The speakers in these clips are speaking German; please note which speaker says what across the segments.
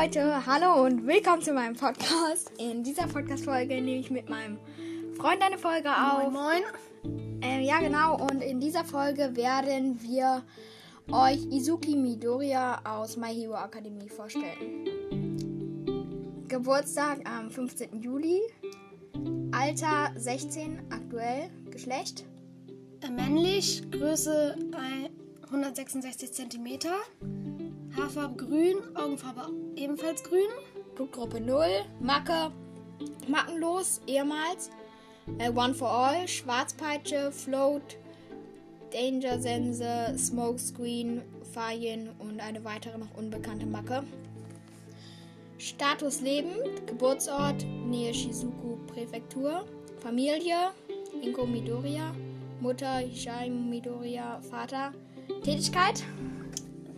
Speaker 1: Leute, hallo und willkommen zu meinem Podcast. In dieser Podcast-Folge nehme ich mit meinem Freund eine Folge auf.
Speaker 2: Moin,
Speaker 1: Äh, ja, genau. Und in dieser Folge werden wir euch Izuki Midoriya aus My Hero Academy vorstellen. Geburtstag am 15. Juli. Alter 16, aktuell. Geschlecht.
Speaker 2: Äh, männlich, Größe ein- 166 cm, Haarfarbe grün, Augenfarbe ebenfalls grün,
Speaker 1: Blutgruppe 0. Macke. Mackenlos, ehemals. Äh, One for All. Schwarzpeitsche. Float. Danger Sense. Smokescreen. Fayin und eine weitere noch unbekannte Macke. Status lebend. Geburtsort. Nähe Shizuku Präfektur. Familie. Inko Midoriya. Mutter Hishai Midoriya. Vater. Tätigkeit.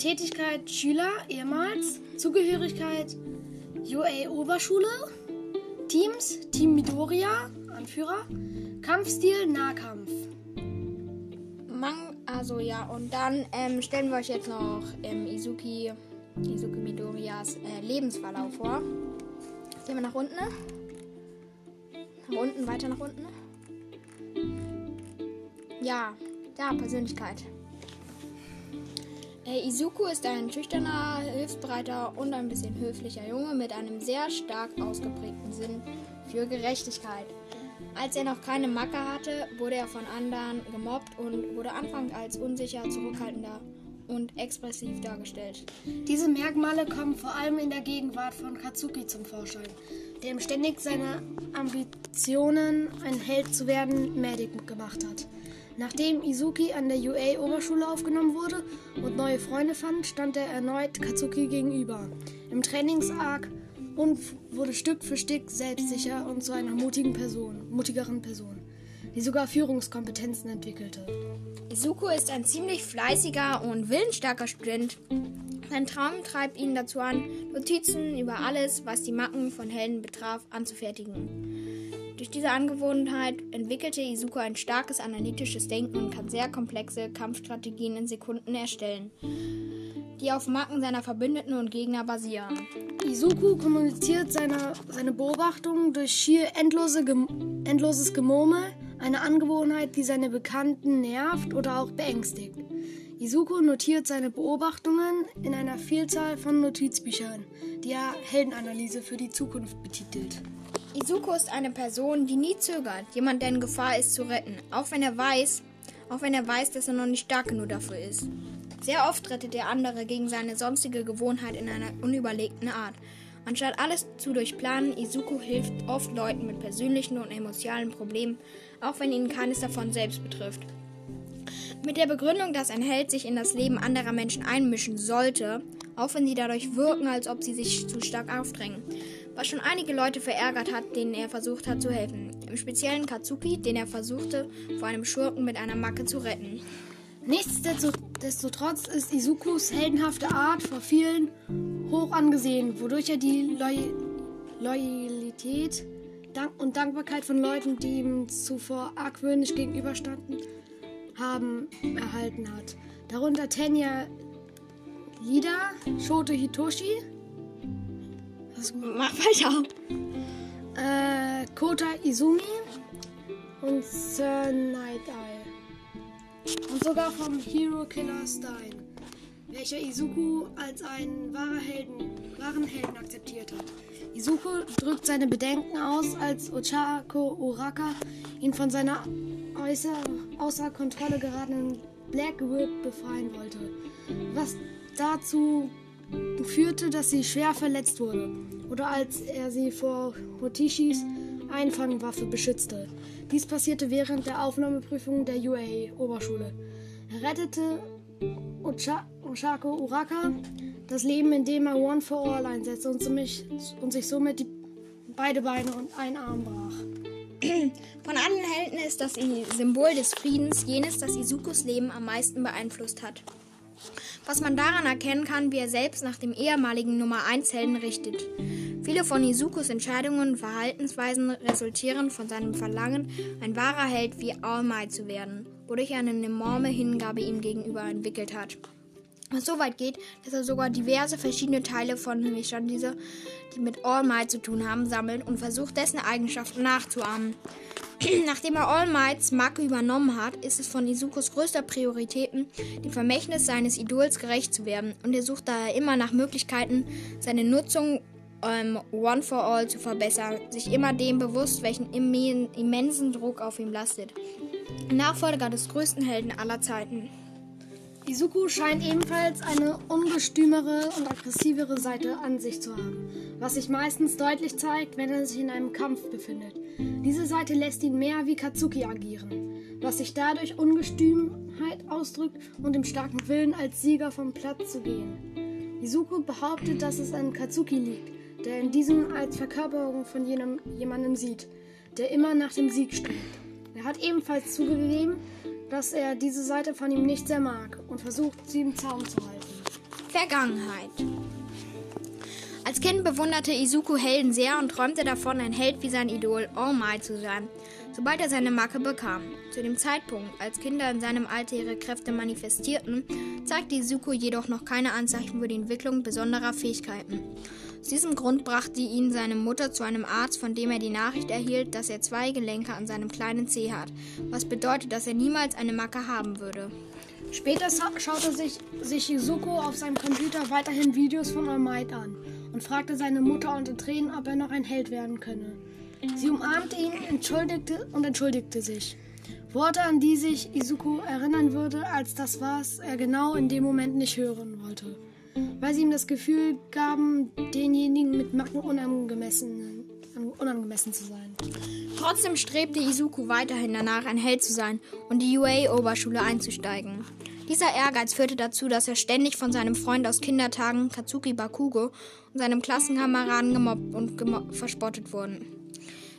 Speaker 2: Tätigkeit Schüler, ehemals, Zugehörigkeit UA Oberschule, Teams Team Midoriya, Anführer, Kampfstil Nahkampf.
Speaker 1: Mang, also ja, und dann ähm, stellen wir euch jetzt noch ähm, Izuki, Izuki Midoriyas äh, Lebensverlauf vor. Gehen wir nach unten. Nach unten, weiter nach unten. Ja, da, Persönlichkeit. Äh, Izuku ist ein schüchterner, hilfsbereiter und ein bisschen höflicher Junge mit einem sehr stark ausgeprägten Sinn für Gerechtigkeit. Als er noch keine Macke hatte, wurde er von anderen gemobbt und wurde anfangs als unsicher, zurückhaltender und expressiv dargestellt.
Speaker 2: Diese Merkmale kommen vor allem in der Gegenwart von Katsuki zum Vorschein, der ihm ständig seine Ambitionen, ein Held zu werden, mächtig gemacht hat. Nachdem Izuki an der UA-Oberschule aufgenommen wurde und neue Freunde fand, stand er erneut Katsuki gegenüber. Im Trainingsarg und wurde Stück für Stück selbstsicher und zu einer mutigen Person, mutigeren Person, die sogar Führungskompetenzen entwickelte.
Speaker 1: Izuku ist ein ziemlich fleißiger und willensstarker Student. Sein Traum treibt ihn dazu an, Notizen über alles, was die Macken von Helden betraf, anzufertigen. Durch diese Angewohnheit entwickelte Izuku ein starkes analytisches Denken und kann sehr komplexe Kampfstrategien in Sekunden erstellen, die auf Macken seiner Verbündeten und Gegner basieren.
Speaker 2: Izuku kommuniziert seine, seine Beobachtungen durch schier endlose, Gem endloses Gemurmel, eine Angewohnheit, die seine Bekannten nervt oder auch beängstigt. Izuku notiert seine Beobachtungen in einer Vielzahl von Notizbüchern, die er Heldenanalyse für die Zukunft betitelt.
Speaker 1: Izuku ist eine Person, die nie zögert, jemand, der in Gefahr ist, zu retten, auch wenn er weiß, auch wenn er weiß, dass er noch nicht stark genug dafür ist. Sehr oft rettet er andere gegen seine sonstige Gewohnheit in einer unüberlegten Art. Anstatt alles zu durchplanen, Izuku hilft oft Leuten mit persönlichen und emotionalen Problemen, auch wenn ihnen keines davon selbst betrifft. Mit der Begründung, dass ein Held sich in das Leben anderer Menschen einmischen sollte, auch wenn sie dadurch wirken, als ob sie sich zu stark aufdrängen. Was schon einige Leute verärgert hat, denen er versucht hat zu helfen. Im speziellen Katsuki, den er versuchte, vor einem Schurken mit einer Macke zu retten.
Speaker 2: Nichtsdestotrotz ist Izukus heldenhafte Art vor vielen hoch angesehen, wodurch er die Loy Loyalität und Dankbarkeit von Leuten, die ihm zuvor argwöhnisch gegenüberstanden haben, erhalten hat. Darunter Tenya Lida, Shoto Hitoshi,
Speaker 1: Mach weiter.
Speaker 2: äh, Kota Izumi und Sir Night Eye. Und sogar vom Hero Killer Stein, welcher Izuku als einen wahre Helden, wahren Helden akzeptierte. Izuku drückt seine Bedenken aus, als Ochako Uraka ihn von seiner äußer, außer Kontrolle geratenen Black Whip befreien wollte, was dazu führte, dass sie schwer verletzt wurde oder als er sie vor Hotishis Einfangwaffe beschützte. Dies passierte während der Aufnahmeprüfung der UA-Oberschule. Er rettete Oshako Uraka das Leben, indem er One for All einsetzte und, und sich somit die, beide Beine und ein Arm brach.
Speaker 1: Von allen Helden ist das Symbol des Friedens jenes, das Izukus Leben am meisten beeinflusst hat. Was man daran erkennen kann, wie er selbst nach dem ehemaligen Nummer 1 Helden richtet. Viele von Izukus Entscheidungen und Verhaltensweisen resultieren von seinem Verlangen, ein wahrer Held wie All Might zu werden, wodurch er eine enorme Hingabe ihm gegenüber entwickelt hat. So weit geht, dass er sogar diverse verschiedene Teile von diese, die mit All Might zu tun haben, sammelt und versucht, dessen Eigenschaften nachzuahmen. Nachdem er All Mights Marke übernommen hat, ist es von Izukos größter Prioritäten, dem Vermächtnis seines Idols gerecht zu werden und er sucht daher immer nach Möglichkeiten, seine Nutzung ähm, One for All zu verbessern, sich immer dem bewusst, welchen immensen Druck auf ihm lastet. Nachfolger des größten Helden aller Zeiten.
Speaker 2: Izuku scheint ebenfalls eine ungestümere und aggressivere Seite an sich zu haben, was sich meistens deutlich zeigt, wenn er sich in einem Kampf befindet. Diese Seite lässt ihn mehr wie Katsuki agieren, was sich dadurch Ungestümheit ausdrückt und im starken Willen, als Sieger vom Platz zu gehen. Izuku behauptet, dass es an Katsuki liegt, der in diesem als Verkörperung von jenem, jemandem sieht, der immer nach dem Sieg strebt. Er hat ebenfalls zugegeben, dass er diese Seite von ihm nicht sehr mag und versucht, sie im Zaum zu halten.
Speaker 1: Vergangenheit. Als Kind bewunderte Izuku Helden sehr und träumte davon, ein Held wie sein Idol All Might zu sein, sobald er seine Macke bekam. Zu dem Zeitpunkt, als Kinder in seinem Alter ihre Kräfte manifestierten, zeigte Izuku jedoch noch keine Anzeichen für die Entwicklung besonderer Fähigkeiten. Aus diesem Grund brachte ihn seine Mutter zu einem Arzt, von dem er die Nachricht erhielt, dass er zwei Gelenke an seinem kleinen Zeh hat, was bedeutet, dass er niemals eine Macke haben würde.
Speaker 2: Später schaute sich, sich Yuzuko auf seinem Computer weiterhin Videos von All Might an und fragte seine Mutter unter Tränen, ob er noch ein Held werden könne. Sie umarmte ihn entschuldigte und entschuldigte sich. Worte, an die sich Izuku erinnern würde, als das, was er genau in dem Moment nicht hören wollte weil sie ihm das Gefühl gaben, denjenigen mit Macken unangemessen, unangemessen zu sein.
Speaker 1: Trotzdem strebte Izuku weiterhin danach, ein Held zu sein und die UA-Oberschule einzusteigen. Dieser Ehrgeiz führte dazu, dass er ständig von seinem Freund aus Kindertagen, Katsuki Bakugo, und seinem Klassenkameraden gemobbt und gemob verspottet wurden.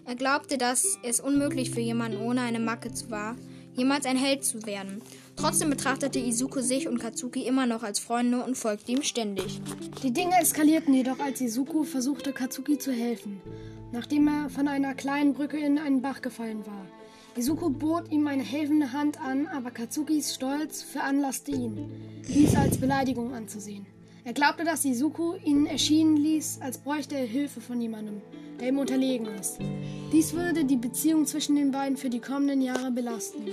Speaker 1: Er glaubte, dass es unmöglich für jemanden ohne eine Macke war, jemals ein Held zu werden. Trotzdem betrachtete Izuku sich und Katsuki immer noch als Freunde und folgte ihm ständig.
Speaker 2: Die Dinge eskalierten jedoch, als Izuku versuchte, Katsuki zu helfen, nachdem er von einer kleinen Brücke in einen Bach gefallen war. Izuku bot ihm eine helfende Hand an, aber Katsukis Stolz veranlasste ihn, dies als Beleidigung anzusehen. Er glaubte, dass Izuku ihn erschienen ließ, als bräuchte er Hilfe von jemandem, der ihm unterlegen ist. Dies würde die Beziehung zwischen den beiden für die kommenden Jahre belasten.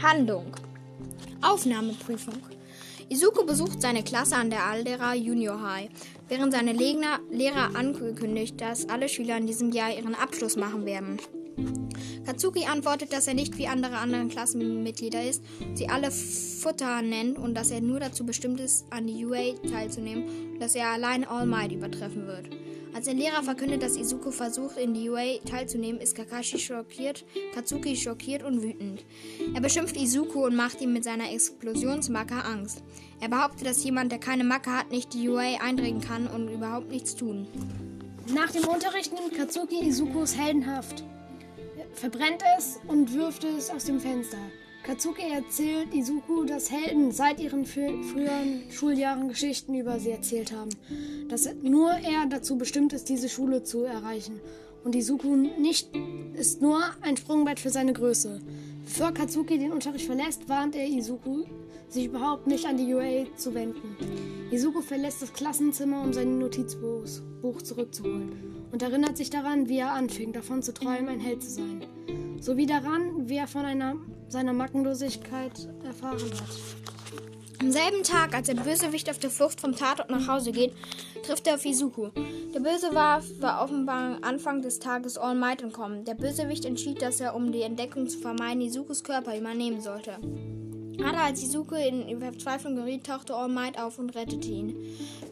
Speaker 1: Handlung Aufnahmeprüfung. Izuku besucht seine Klasse an der Aldera Junior High, während seine Lehrer, Lehrer ankündigt, dass alle Schüler in diesem Jahr ihren Abschluss machen werden. Katsuki antwortet, dass er nicht wie andere anderen Klassenmitglieder ist, sie alle Futter nennt und dass er nur dazu bestimmt ist, an die UA teilzunehmen und dass er allein All Might übertreffen wird. Als der Lehrer verkündet, dass Izuku versucht, in die UA teilzunehmen, ist Kakashi schockiert, Katsuki schockiert und wütend. Er beschimpft Izuku und macht ihm mit seiner Explosionsmacke Angst. Er behauptet, dass jemand, der keine Macke hat, nicht die UA eindringen kann und überhaupt nichts tun.
Speaker 2: Nach dem Unterricht nimmt Katsuki Izukus heldenhaft, verbrennt es und wirft es aus dem Fenster. Katsuki erzählt Izuku, dass Helden seit ihren früheren Schuljahren Geschichten über sie erzählt haben, dass nur er dazu bestimmt ist, diese Schule zu erreichen und Izuku nicht ist nur ein Sprungbrett für seine Größe. Bevor Katsuki den Unterricht verlässt, warnt er Izuku, sich überhaupt nicht an die UA zu wenden. Izuku verlässt das Klassenzimmer, um sein Notizbuch zurückzuholen und erinnert sich daran, wie er anfing, davon zu träumen, ein Held zu sein sowie daran, wie er von einer, seiner Mackenlosigkeit erfahren hat.
Speaker 1: Am selben Tag, als der Bösewicht auf der Flucht vom Tatort nach Hause geht, trifft er auf Izuku. Der Böse war, war offenbar Anfang des Tages All Might entkommen. Der Bösewicht entschied, dass er, um die Entdeckung zu vermeiden, Izukus Körper übernehmen sollte. Gerade als Izuku in Verzweiflung geriet, tauchte All Might auf und rettete ihn.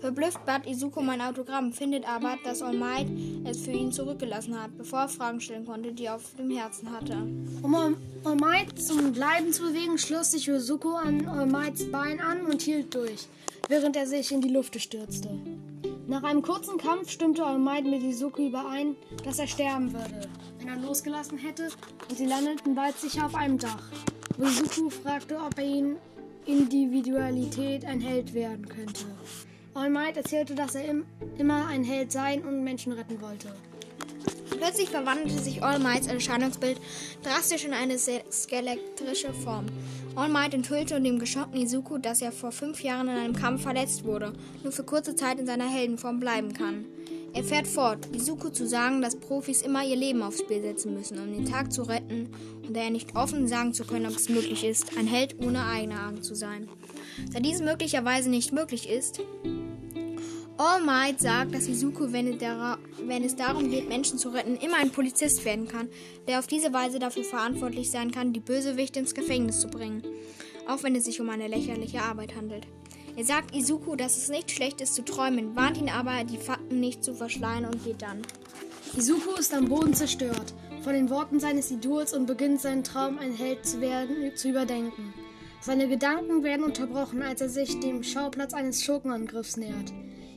Speaker 1: Verblüfft bat Izuku mein Autogramm, findet aber, dass All Might es für ihn zurückgelassen hat, bevor er Fragen stellen konnte, die er auf dem Herzen hatte.
Speaker 2: Um All Might zum Bleiben zu bewegen, schloss sich Izuku an All Mights Bein an und hielt durch, während er sich in die Luft stürzte. Nach einem kurzen Kampf stimmte All Might mit Izuku überein, dass er sterben würde, wenn er losgelassen hätte, und sie landeten bald sicher auf einem Dach. Rizuku fragte, ob er in Individualität ein Held werden könnte. All Might erzählte, dass er im, immer ein Held sein und Menschen retten wollte.
Speaker 1: Plötzlich verwandelte sich All Mights Erscheinungsbild drastisch in eine skeletrische Form. All Might enthüllte dem geschockten Izuku, dass er vor fünf Jahren in einem Kampf verletzt wurde, nur für kurze Zeit in seiner Heldenform bleiben kann. Er fährt fort, Izuku zu sagen, dass Profis immer ihr Leben aufs Spiel setzen müssen, um den Tag zu retten, und er nicht offen sagen zu können, ob es möglich ist, ein Held ohne eigene Augen zu sein. Da dies möglicherweise nicht möglich ist, All Might sagt, dass Izuku, wenn wenn es darum geht, Menschen zu retten, immer ein Polizist werden kann, der auf diese Weise dafür verantwortlich sein kann, die Bösewichte ins Gefängnis zu bringen, auch wenn es sich um eine lächerliche Arbeit handelt. Er sagt Izuku, dass es nicht schlecht ist zu träumen, warnt ihn aber, die Fakten nicht zu verschleiern und geht dann.
Speaker 2: Izuku ist am Boden zerstört von den Worten seines Idols und beginnt seinen Traum, ein Held zu werden, zu überdenken. Seine Gedanken werden unterbrochen, als er sich dem Schauplatz eines Schurkenangriffs nähert.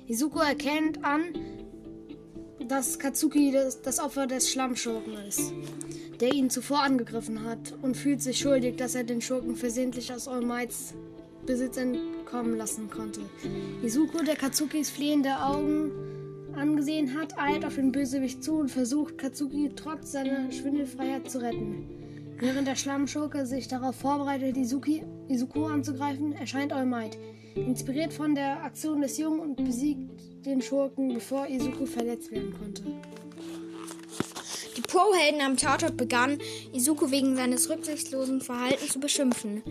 Speaker 2: Izuku erkennt an, dass Katsuki das, das Opfer des Schlammschurken ist, der ihn zuvor angegriffen hat, und fühlt sich schuldig, dass er den Schurken versehentlich aus All Mights Besitz entkommen lassen konnte. Izuku, der Katsukis fliehende Augen angesehen hat, eilt auf den Bösewicht zu und versucht, Katsuki trotz seiner Schwindelfreiheit zu retten. Während der Schlammschurke sich darauf vorbereitet, Izuki, Izuku anzugreifen, erscheint All Might. Inspiriert von der Aktion des Jungen und besiegt den Schurken, bevor Izuku verletzt werden konnte.
Speaker 1: Die Pro-Helden am Tatort begannen, Izuku wegen seines rücksichtslosen Verhaltens zu beschimpfen.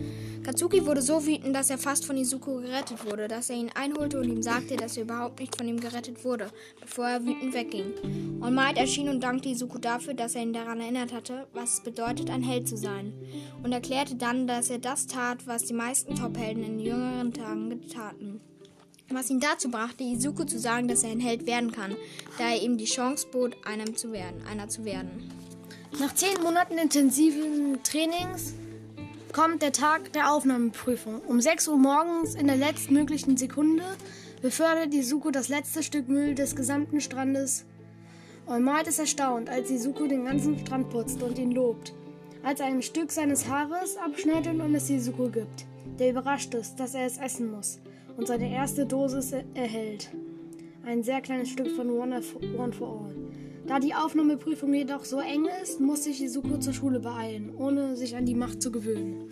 Speaker 1: Katsuki wurde so wütend, dass er fast von Izuku gerettet wurde, dass er ihn einholte und ihm sagte, dass er überhaupt nicht von ihm gerettet wurde, bevor er wütend wegging. All Might erschien und dankte Izuku dafür, dass er ihn daran erinnert hatte, was es bedeutet, ein Held zu sein, und erklärte dann, dass er das tat, was die meisten Top-Helden in jüngeren Tagen taten was ihn dazu brachte, Izuku zu sagen, dass er ein Held werden kann, da er ihm die Chance bot, einem zu werden, einer zu werden.
Speaker 2: Nach zehn Monaten intensiven Trainings kommt der Tag der Aufnahmeprüfung. Um 6 Uhr morgens in der letztmöglichen Sekunde befördert Izuku das letzte Stück Müll des gesamten Strandes. Might ist erstaunt, als Izuku den ganzen Strand putzt und ihn lobt, als er ein Stück seines Haares abschneidet und es Izuku gibt, der überrascht ist, dass er es essen muss und seine erste Dosis erhält. Ein sehr kleines Stück von One for All. Da die Aufnahmeprüfung jedoch so eng ist, muss sich Izuku zur Schule beeilen, ohne sich an die Macht zu gewöhnen.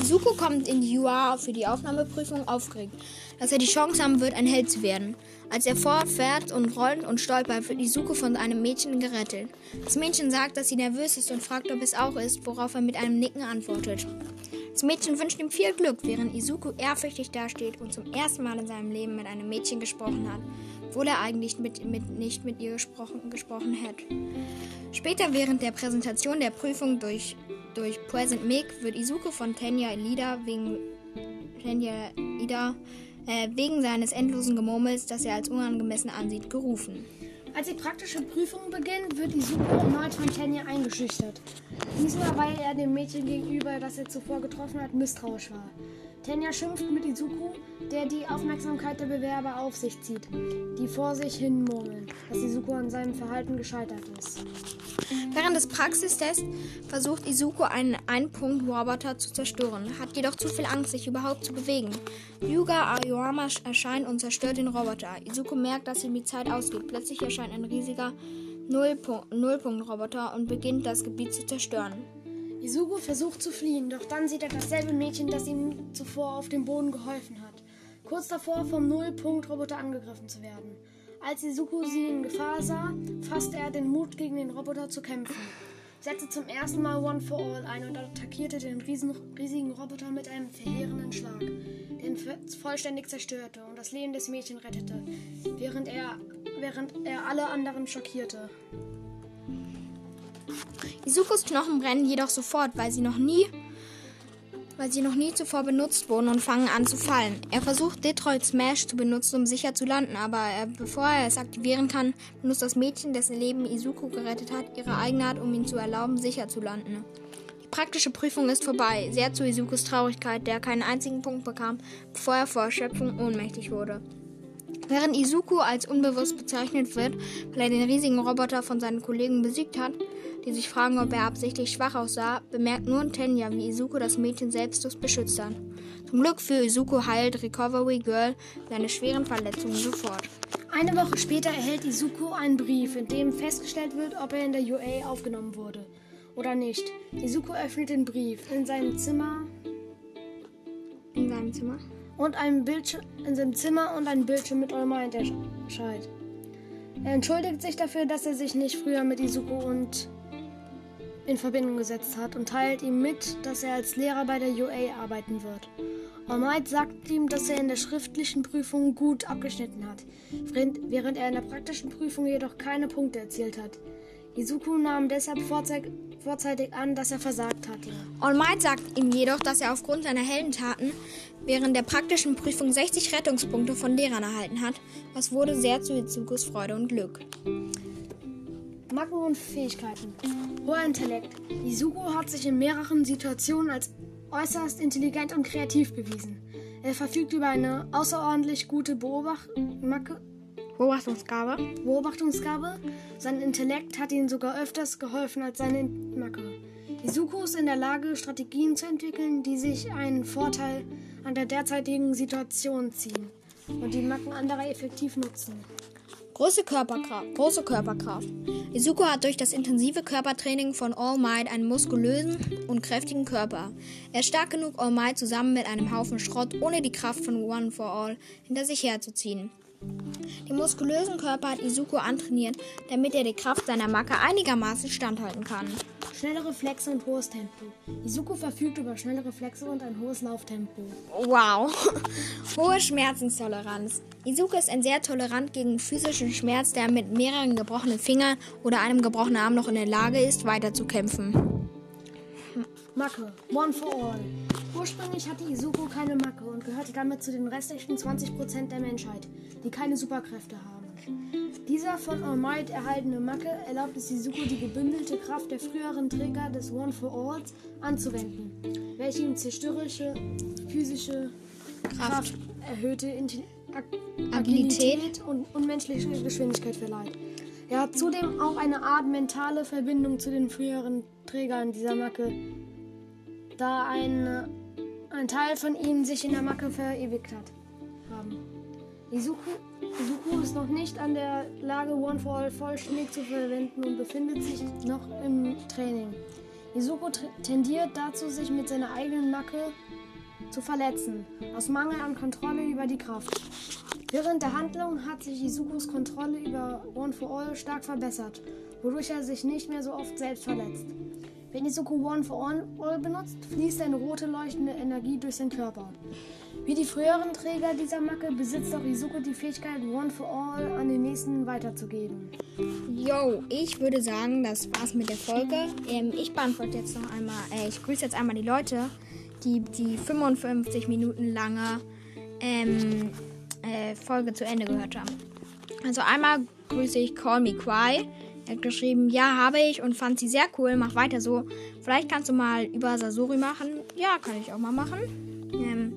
Speaker 1: Izuku kommt in die UA für die Aufnahmeprüfung aufgeregt, dass er die Chance haben wird, ein Held zu werden. Als er fortfährt und rollt und stolpert, wird Izuku von einem Mädchen gerettet. Das Mädchen sagt, dass sie nervös ist und fragt, ob es auch ist, worauf er mit einem Nicken antwortet. Das Mädchen wünscht ihm viel Glück, während Izuku ehrfürchtig dasteht und zum ersten Mal in seinem Leben mit einem Mädchen gesprochen hat, obwohl er eigentlich mit, mit, nicht mit ihr gesprochen, gesprochen hätte. Später während der Präsentation der Prüfung durch, durch Present Meg wird Izuku von Tenya Ida wegen, Tenya Ida, äh, wegen seines endlosen Gemurmels, das er als unangemessen ansieht, gerufen.
Speaker 2: Als die praktische Prüfung beginnt, wird Izuku erneut von Tenya eingeschüchtert. Diesmal, weil er dem Mädchen gegenüber, das er zuvor getroffen hat, misstrauisch war. Tenya schimpft mit Izuku, der die Aufmerksamkeit der Bewerber auf sich zieht, die vor sich hin murmeln, dass Izuku an seinem Verhalten gescheitert ist.
Speaker 1: Während des Praxistests versucht Izuku einen Ein-Punkt-Roboter zu zerstören, hat jedoch zu viel Angst, sich überhaupt zu bewegen. Yuga Aoyama erscheint und zerstört den Roboter. Izuku merkt, dass ihm die Zeit ausgeht. Plötzlich erscheint ein riesiger Nullpunkt-Roboter und beginnt das Gebiet zu zerstören.
Speaker 2: Izuku versucht zu fliehen, doch dann sieht er dasselbe Mädchen, das ihm zuvor auf dem Boden geholfen hat. Kurz davor vom Nullpunkt-Roboter angegriffen zu werden. Als Izuku sie in Gefahr sah, fasste er den Mut, gegen den Roboter zu kämpfen, setzte zum ersten Mal One for All ein und attackierte den riesen, riesigen Roboter mit einem verheerenden Schlag, der ihn vollständig zerstörte und das Leben des Mädchens rettete, während er, während er alle anderen schockierte.
Speaker 1: Izukus Knochen brennen jedoch sofort, weil sie noch nie weil sie noch nie zuvor benutzt wurden und fangen an zu fallen. Er versucht Detroit Smash zu benutzen, um sicher zu landen, aber er, bevor er es aktivieren kann, benutzt das Mädchen, dessen Leben Izuku gerettet hat, ihre eigene Art, um ihm zu erlauben, sicher zu landen. Die praktische Prüfung ist vorbei, sehr zu Izukus Traurigkeit, der keinen einzigen Punkt bekam, bevor er vor Erschöpfung ohnmächtig wurde. Während Izuku als unbewusst bezeichnet wird, weil er den riesigen Roboter von seinen Kollegen besiegt hat, die sich fragen, ob er absichtlich schwach aussah, bemerkt nur Tenya, wie Izuku das Mädchen selbstlos beschützt hat. Zum Glück für Izuku heilt Recovery Girl seine schweren Verletzungen sofort.
Speaker 2: Eine Woche später erhält Izuku einen Brief, in dem festgestellt wird, ob er in der UA aufgenommen wurde oder nicht. Izuku öffnet den Brief in seinem Zimmer.
Speaker 1: In seinem Zimmer?
Speaker 2: Und ein Bildschirm in seinem Zimmer und ein Bildschirm mit All Might erscheint. Er entschuldigt sich dafür, dass er sich nicht früher mit Izuku und in Verbindung gesetzt hat und teilt ihm mit, dass er als Lehrer bei der UA arbeiten wird. All Might sagt ihm, dass er in der schriftlichen Prüfung gut abgeschnitten hat, während er in der praktischen Prüfung jedoch keine Punkte erzielt hat. Izuku nahm deshalb vorzeitig an, dass er versagt hatte.
Speaker 1: All Might sagt ihm jedoch, dass er aufgrund seiner Heldentaten während der praktischen Prüfung 60 Rettungspunkte von Lehrern erhalten hat, was wurde sehr zu Izukus Freude und Glück.
Speaker 2: Macken und Fähigkeiten. Hoher Intellekt. Izuku hat sich in mehreren Situationen als äußerst intelligent und kreativ bewiesen. Er verfügt über eine außerordentlich gute Beobacht Macke
Speaker 1: Beobachtungsgabe.
Speaker 2: Beobachtungsgabe. Sein Intellekt hat ihm sogar öfters geholfen als seine Macke. Izuku ist in der Lage, Strategien zu entwickeln, die sich einen Vorteil an der derzeitigen Situation ziehen und die Macken anderer effektiv nutzen.
Speaker 1: Große Körperkraft. Große Körperkraft. Izuku hat durch das intensive Körpertraining von All Might einen muskulösen und kräftigen Körper. Er ist stark genug, All Might zusammen mit einem Haufen Schrott ohne die Kraft von One for All hinter sich herzuziehen. Den muskulösen Körper hat Izuku antrainiert, damit er die Kraft seiner Macke einigermaßen standhalten kann.
Speaker 2: Schnelle Reflexe und hohes Tempo. Izuku verfügt über schnelle Reflexe und ein hohes Lauftempo.
Speaker 1: Wow. Hohe Schmerzenstoleranz. Izuku ist ein sehr tolerant gegen physischen Schmerz, der mit mehreren gebrochenen Fingern oder einem gebrochenen Arm noch in der Lage ist, weiterzukämpfen.
Speaker 2: Macke. One for all. Ursprünglich hatte Izuku keine Macke und gehörte damit zu den restlichen 20% der Menschheit, die keine Superkräfte haben. Dieser von All Might erhaltene Macke erlaubt es Izuku, die gebündelte Kraft der früheren Träger des One for Alls anzuwenden, welche ihm zerstörerische physische Kraft, erhöhte Intelli Agilität und unmenschliche Geschwindigkeit verleiht. Er hat zudem auch eine Art mentale Verbindung zu den früheren Trägern dieser Macke, da ein, ein Teil von ihnen sich in der Macke verewigt hat. Haben. Izuku, Izuku ist noch nicht an der Lage, One for All vollständig zu verwenden und befindet sich noch im Training. Izuku tendiert dazu, sich mit seiner eigenen Macke zu verletzen, aus Mangel an Kontrolle über die Kraft. Während der Handlung hat sich Izukus Kontrolle über One for All stark verbessert, wodurch er sich nicht mehr so oft selbst verletzt. Wenn Izuku One for All benutzt, fließt eine rote leuchtende Energie durch seinen Körper. Wie die früheren Träger dieser Macke besitzt auch Izuku die Fähigkeit, One for All an den nächsten weiterzugeben.
Speaker 1: Yo, ich würde sagen, das war's mit der Folge. Ähm, ich beantworte jetzt noch einmal, äh, ich grüße jetzt einmal die Leute, die die 55 Minuten lange ähm, äh, Folge zu Ende gehört haben. Also einmal grüße ich Call Me Cry. Er hat geschrieben, ja, habe ich und fand sie sehr cool. Mach weiter so. Vielleicht kannst du mal über Sasori machen. Ja, kann ich auch mal machen. Ähm,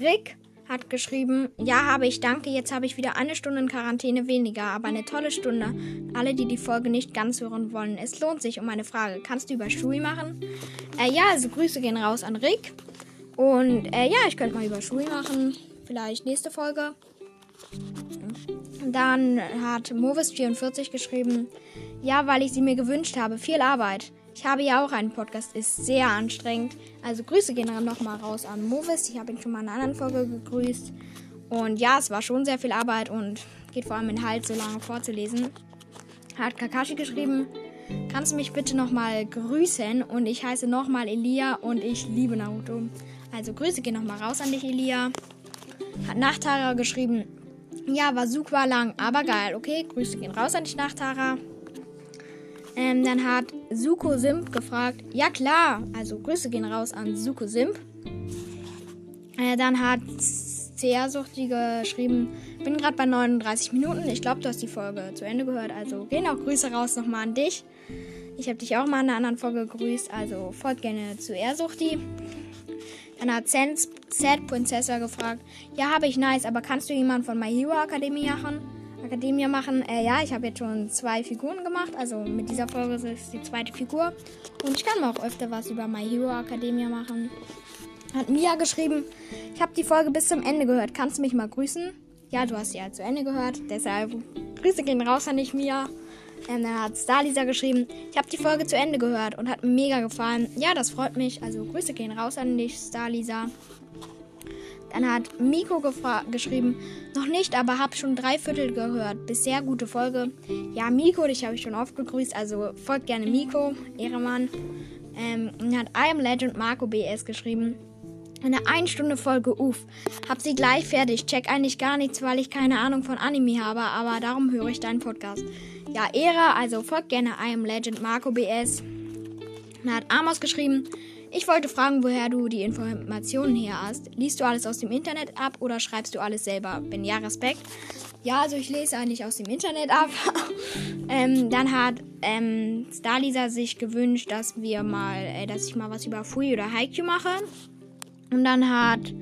Speaker 1: Rick hat geschrieben, ja, habe ich, danke. Jetzt habe ich wieder eine Stunde in Quarantäne weniger, aber eine tolle Stunde. Alle, die die Folge nicht ganz hören wollen, es lohnt sich. Um eine Frage, kannst du über Shui machen? Äh, ja, also Grüße gehen raus an Rick. Und äh, ja, ich könnte mal über Shui machen. Vielleicht nächste Folge. Dann hat Movis44 geschrieben, ja, weil ich sie mir gewünscht habe. Viel Arbeit. Ich habe ja auch einen Podcast, ist sehr anstrengend. Also Grüße gehen dann nochmal raus an Movis. Ich habe ihn schon mal in einer anderen Folge gegrüßt. Und ja, es war schon sehr viel Arbeit und geht vor allem in Halt, so lange vorzulesen. Hat Kakashi geschrieben, kannst du mich bitte nochmal grüßen? Und ich heiße nochmal Elia und ich liebe Naruto. Also Grüße gehen nochmal raus an dich, Elia. Hat Nachtara geschrieben, ja, war super lang, aber geil. Okay, Grüße gehen raus an dich, Nachtara. Ähm, dann hat Suko Simp gefragt, ja klar, also Grüße gehen raus an Suko Simp. Äh, dann hat Suchti geschrieben, bin gerade bei 39 Minuten. Ich glaube, du hast die Folge zu Ende gehört, also gehen auch Grüße raus nochmal an dich. Ich habe dich auch mal in einer anderen Folge gegrüßt, also folgt gerne zu Ersuchti. Dann hat Sad Princessa gefragt, ja, habe ich nice, aber kannst du jemanden von My Hero Academia machen? Akademie machen. Äh, ja, ich habe jetzt schon zwei Figuren gemacht. Also mit dieser Folge ist es die zweite Figur. Und ich kann auch öfter was über My Hero Academia machen. Hat Mia geschrieben, ich habe die Folge bis zum Ende gehört. Kannst du mich mal grüßen? Ja, du hast sie ja zu Ende gehört. Deshalb Grüße gehen raus an dich, Mia. Ähm, dann hat Starlisa geschrieben, ich habe die Folge zu Ende gehört und hat mir mega gefallen. Ja, das freut mich. Also Grüße gehen raus an dich, Starlisa. Dann hat Miko geschrieben, noch nicht, aber hab schon drei Viertel gehört. Bisher gute Folge. Ja, Miko, dich habe ich schon oft gegrüßt, also folgt gerne Miko, Ehremann. Ähm, und hat I am Legend Marco BS geschrieben. Eine 1 Stunde Folge, uff. Hab sie gleich fertig. Check eigentlich gar nichts, weil ich keine Ahnung von Anime habe, aber darum höre ich deinen Podcast. Ja, Ehre, also folgt gerne am Legend Marco BS. Dann hat Amos geschrieben, ich wollte fragen, woher du die Informationen her hast. Liest du alles aus dem Internet ab oder schreibst du alles selber? Wenn ja, Respekt. Ja, also ich lese eigentlich aus dem Internet ab. ähm, dann hat ähm, Starlisa sich gewünscht, dass wir mal, äh, dass ich mal was über Fui oder Haikyuu mache. Und dann hat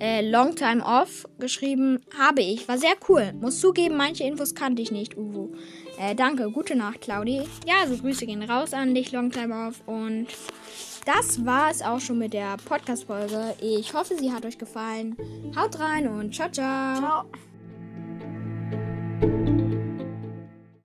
Speaker 1: äh, Long Time Off geschrieben, habe ich. War sehr cool. Muss zugeben, manche Infos kannte ich nicht, Uwe. Äh, danke, gute Nacht, Claudi. Ja, also Grüße gehen raus an dich, Long Time Off. Und das war es auch schon mit der Podcast-Folge. Ich hoffe, sie hat euch gefallen. Haut rein und ciao, ciao. Ciao.